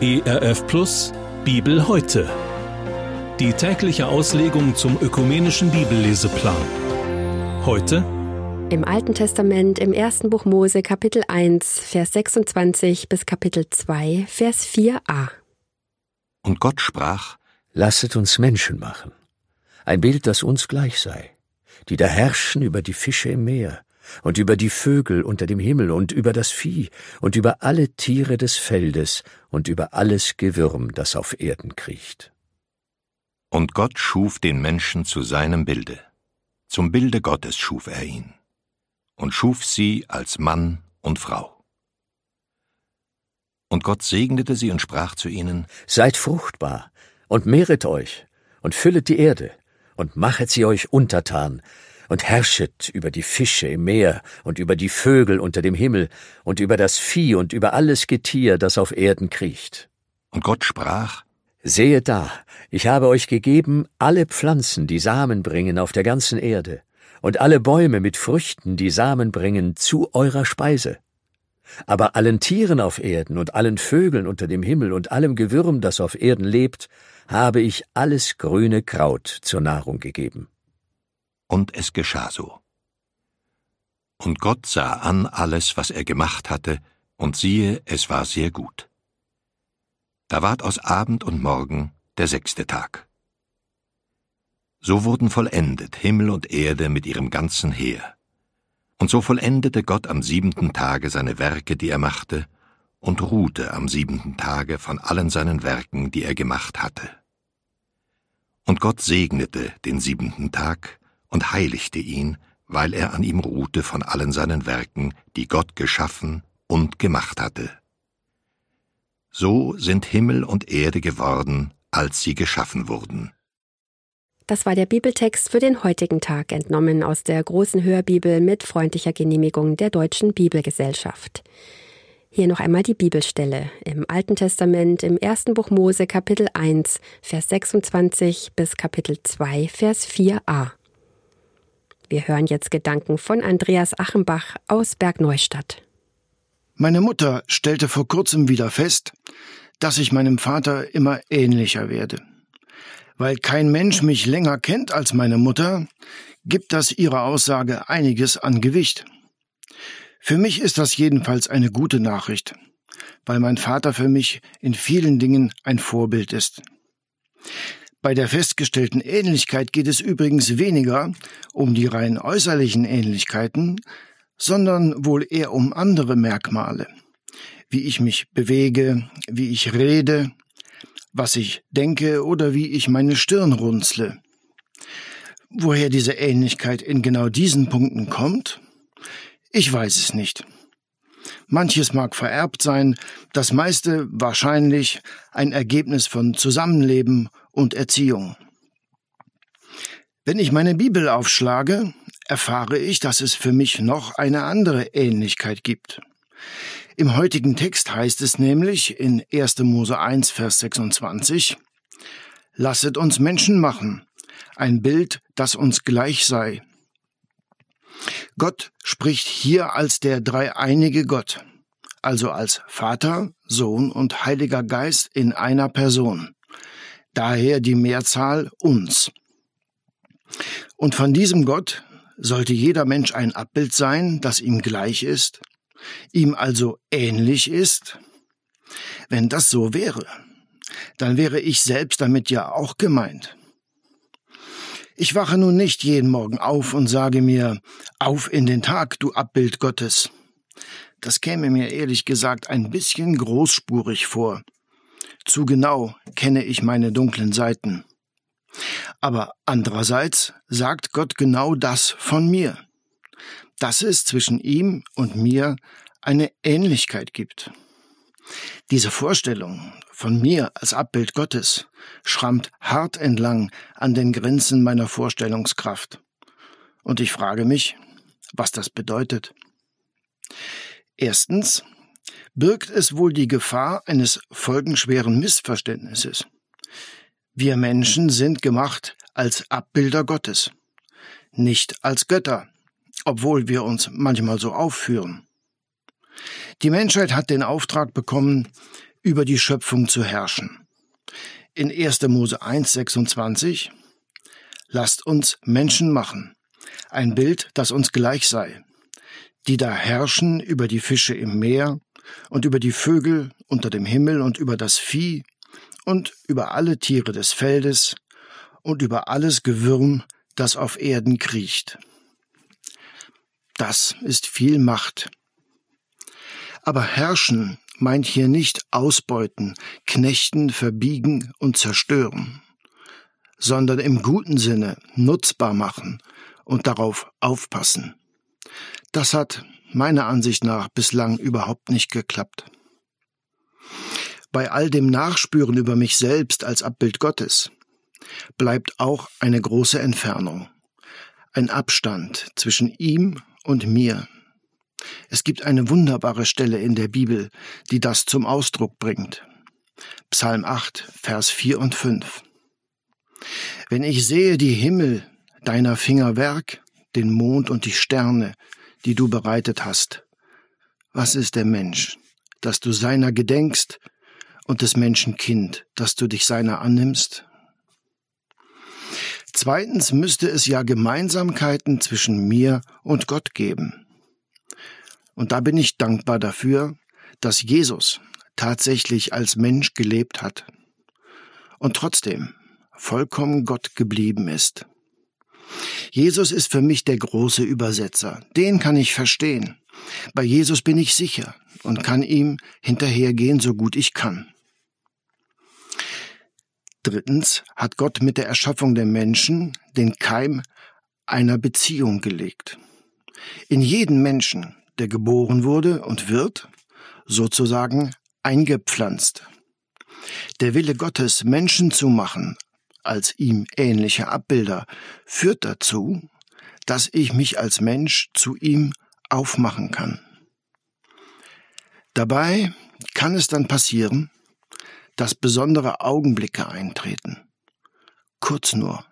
ERF Plus Bibel heute. Die tägliche Auslegung zum ökumenischen Bibelleseplan. Heute im Alten Testament im ersten Buch Mose Kapitel 1 Vers 26 bis Kapitel 2 Vers 4a. Und Gott sprach: Lasset uns Menschen machen, ein Bild, das uns gleich sei, die da herrschen über die Fische im Meer und über die Vögel unter dem Himmel und über das Vieh und über alle Tiere des Feldes und über alles Gewürm, das auf Erden kriecht. Und Gott schuf den Menschen zu seinem Bilde. Zum Bilde Gottes schuf er ihn. Und schuf sie als Mann und Frau. Und Gott segnete sie und sprach zu ihnen, Seid fruchtbar und mehret euch und füllet die Erde und machet sie euch untertan und herrschet über die Fische im Meer und über die Vögel unter dem Himmel und über das Vieh und über alles Getier, das auf Erden kriecht. Und Gott sprach, Sehe da, ich habe euch gegeben alle Pflanzen, die Samen bringen auf der ganzen Erde, und alle Bäume mit Früchten, die Samen bringen, zu eurer Speise. Aber allen Tieren auf Erden und allen Vögeln unter dem Himmel und allem Gewürm, das auf Erden lebt, habe ich alles grüne Kraut zur Nahrung gegeben. Und es geschah so. Und Gott sah an alles, was er gemacht hatte, und siehe, es war sehr gut. Da ward aus Abend und Morgen der sechste Tag. So wurden vollendet Himmel und Erde mit ihrem ganzen Heer. Und so vollendete Gott am siebenten Tage seine Werke, die er machte, und ruhte am siebenten Tage von allen seinen Werken, die er gemacht hatte. Und Gott segnete den siebenten Tag und heiligte ihn, weil er an ihm ruhte von allen seinen Werken, die Gott geschaffen und gemacht hatte. So sind Himmel und Erde geworden, als sie geschaffen wurden. Das war der Bibeltext für den heutigen Tag, entnommen aus der großen Hörbibel mit freundlicher Genehmigung der Deutschen Bibelgesellschaft. Hier noch einmal die Bibelstelle im Alten Testament im ersten Buch Mose Kapitel 1, Vers 26 bis Kapitel 2, Vers 4a. Wir hören jetzt Gedanken von Andreas Achenbach aus Bergneustadt. Meine Mutter stellte vor kurzem wieder fest, dass ich meinem Vater immer ähnlicher werde. Weil kein Mensch mich länger kennt als meine Mutter, gibt das ihrer Aussage einiges an Gewicht. Für mich ist das jedenfalls eine gute Nachricht, weil mein Vater für mich in vielen Dingen ein Vorbild ist. Bei der festgestellten Ähnlichkeit geht es übrigens weniger um die rein äußerlichen Ähnlichkeiten, sondern wohl eher um andere Merkmale, wie ich mich bewege, wie ich rede, was ich denke oder wie ich meine Stirn runzle. Woher diese Ähnlichkeit in genau diesen Punkten kommt? Ich weiß es nicht. Manches mag vererbt sein, das meiste wahrscheinlich ein Ergebnis von Zusammenleben und Erziehung. Wenn ich meine Bibel aufschlage, erfahre ich, dass es für mich noch eine andere Ähnlichkeit gibt. Im heutigen Text heißt es nämlich in 1. Mose 1, Vers 26, Lasset uns Menschen machen, ein Bild, das uns gleich sei. Gott spricht hier als der dreieinige Gott, also als Vater, Sohn und Heiliger Geist in einer Person. Daher die Mehrzahl uns. Und von diesem Gott sollte jeder Mensch ein Abbild sein, das ihm gleich ist, ihm also ähnlich ist? Wenn das so wäre, dann wäre ich selbst damit ja auch gemeint. Ich wache nun nicht jeden Morgen auf und sage mir, auf in den Tag, du Abbild Gottes. Das käme mir ehrlich gesagt ein bisschen großspurig vor. Zu genau kenne ich meine dunklen Seiten. Aber andererseits sagt Gott genau das von mir dass es zwischen ihm und mir eine Ähnlichkeit gibt. Diese Vorstellung von mir als Abbild Gottes schrammt hart entlang an den Grenzen meiner Vorstellungskraft. Und ich frage mich, was das bedeutet. Erstens birgt es wohl die Gefahr eines folgenschweren Missverständnisses. Wir Menschen sind gemacht als Abbilder Gottes, nicht als Götter, obwohl wir uns manchmal so aufführen. Die Menschheit hat den Auftrag bekommen, über die Schöpfung zu herrschen. In 1. Mose 1, 26 Lasst uns Menschen machen, ein Bild, das uns gleich sei, die da herrschen über die Fische im Meer und über die Vögel unter dem Himmel und über das Vieh und über alle Tiere des Feldes und über alles Gewürm, das auf Erden kriecht. Das ist viel Macht. Aber herrschen meint hier nicht ausbeuten, knechten, verbiegen und zerstören, sondern im guten Sinne nutzbar machen und darauf aufpassen. Das hat meiner Ansicht nach bislang überhaupt nicht geklappt. Bei all dem Nachspüren über mich selbst als Abbild Gottes bleibt auch eine große Entfernung, ein Abstand zwischen ihm und mir. Es gibt eine wunderbare Stelle in der Bibel, die das zum Ausdruck bringt. Psalm 8, Vers 4 und 5. Wenn ich sehe die Himmel, deiner Finger Werk, den Mond und die Sterne, die du bereitet hast, was ist der Mensch, dass du seiner gedenkst, und des Menschen Kind, dass du dich seiner annimmst? Zweitens müsste es ja Gemeinsamkeiten zwischen mir und Gott geben. Und da bin ich dankbar dafür, dass Jesus tatsächlich als Mensch gelebt hat und trotzdem vollkommen Gott geblieben ist. Jesus ist für mich der große Übersetzer. Den kann ich verstehen. Bei Jesus bin ich sicher und kann ihm hinterhergehen, so gut ich kann. Drittens hat Gott mit der Erschaffung der Menschen den Keim einer Beziehung gelegt. In jeden Menschen der geboren wurde und wird, sozusagen eingepflanzt. Der Wille Gottes, Menschen zu machen, als ihm ähnliche Abbilder, führt dazu, dass ich mich als Mensch zu ihm aufmachen kann. Dabei kann es dann passieren, dass besondere Augenblicke eintreten. Kurz nur,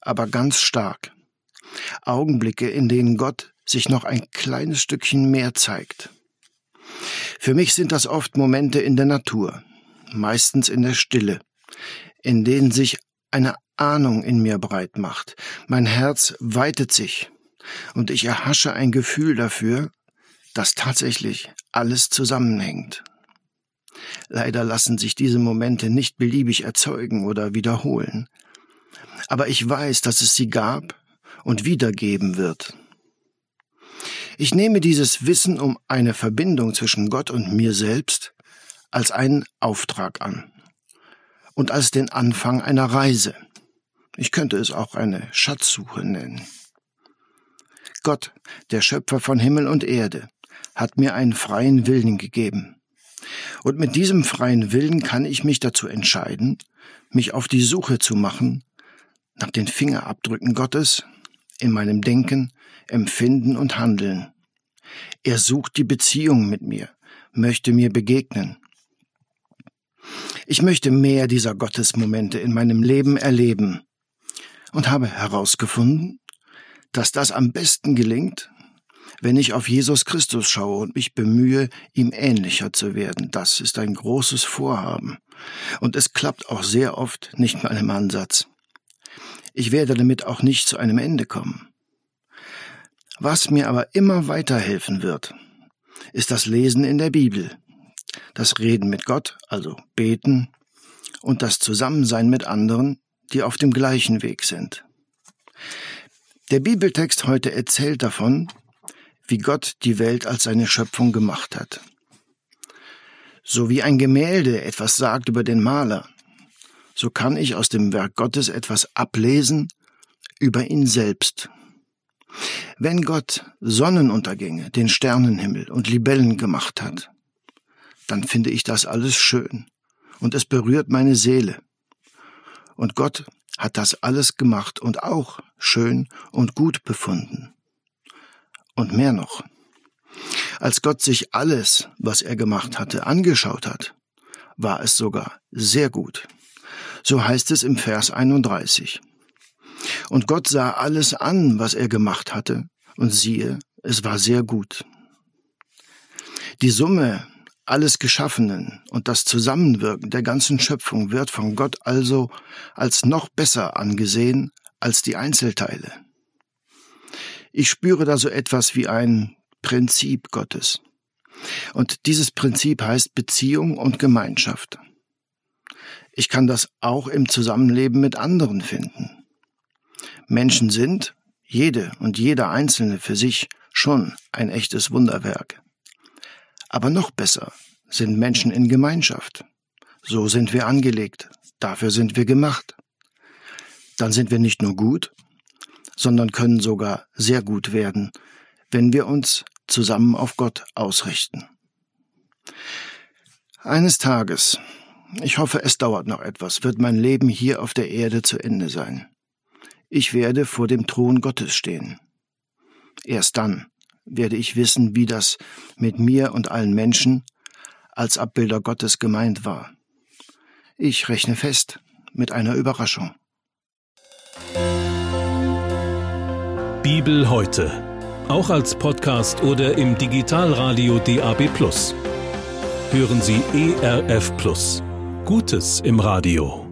aber ganz stark. Augenblicke, in denen Gott sich noch ein kleines Stückchen mehr zeigt. Für mich sind das oft Momente in der Natur, meistens in der Stille, in denen sich eine Ahnung in mir breit macht, mein Herz weitet sich und ich erhasche ein Gefühl dafür, dass tatsächlich alles zusammenhängt. Leider lassen sich diese Momente nicht beliebig erzeugen oder wiederholen. Aber ich weiß, dass es sie gab und wiedergeben wird. Ich nehme dieses Wissen um eine Verbindung zwischen Gott und mir selbst als einen Auftrag an und als den Anfang einer Reise. Ich könnte es auch eine Schatzsuche nennen. Gott, der Schöpfer von Himmel und Erde, hat mir einen freien Willen gegeben. Und mit diesem freien Willen kann ich mich dazu entscheiden, mich auf die Suche zu machen nach den Fingerabdrücken Gottes in meinem Denken, Empfinden und Handeln. Er sucht die Beziehung mit mir, möchte mir begegnen. Ich möchte mehr dieser Gottesmomente in meinem Leben erleben und habe herausgefunden, dass das am besten gelingt, wenn ich auf Jesus Christus schaue und mich bemühe, ihm ähnlicher zu werden. Das ist ein großes Vorhaben. Und es klappt auch sehr oft nicht mal im Ansatz. Ich werde damit auch nicht zu einem Ende kommen. Was mir aber immer weiterhelfen wird, ist das Lesen in der Bibel, das Reden mit Gott, also Beten, und das Zusammensein mit anderen, die auf dem gleichen Weg sind. Der Bibeltext heute erzählt davon, wie Gott die Welt als seine Schöpfung gemacht hat. So wie ein Gemälde etwas sagt über den Maler, so kann ich aus dem Werk Gottes etwas ablesen über ihn selbst. Wenn Gott Sonnenuntergänge, den Sternenhimmel und Libellen gemacht hat, dann finde ich das alles schön und es berührt meine Seele. Und Gott hat das alles gemacht und auch schön und gut befunden. Und mehr noch. Als Gott sich alles, was er gemacht hatte, angeschaut hat, war es sogar sehr gut. So heißt es im Vers 31. Und Gott sah alles an, was er gemacht hatte, und siehe, es war sehr gut. Die Summe alles Geschaffenen und das Zusammenwirken der ganzen Schöpfung wird von Gott also als noch besser angesehen als die Einzelteile. Ich spüre da so etwas wie ein Prinzip Gottes. Und dieses Prinzip heißt Beziehung und Gemeinschaft. Ich kann das auch im Zusammenleben mit anderen finden. Menschen sind, jede und jeder Einzelne für sich, schon ein echtes Wunderwerk. Aber noch besser sind Menschen in Gemeinschaft. So sind wir angelegt, dafür sind wir gemacht. Dann sind wir nicht nur gut, sondern können sogar sehr gut werden, wenn wir uns zusammen auf Gott ausrichten. Eines Tages, ich hoffe, es dauert noch etwas, wird mein Leben hier auf der Erde zu Ende sein. Ich werde vor dem Thron Gottes stehen. Erst dann werde ich wissen, wie das mit mir und allen Menschen als Abbilder Gottes gemeint war. Ich rechne fest mit einer Überraschung. Bibel heute. Auch als Podcast oder im Digitalradio DAB. Hören Sie ERF Gutes im Radio.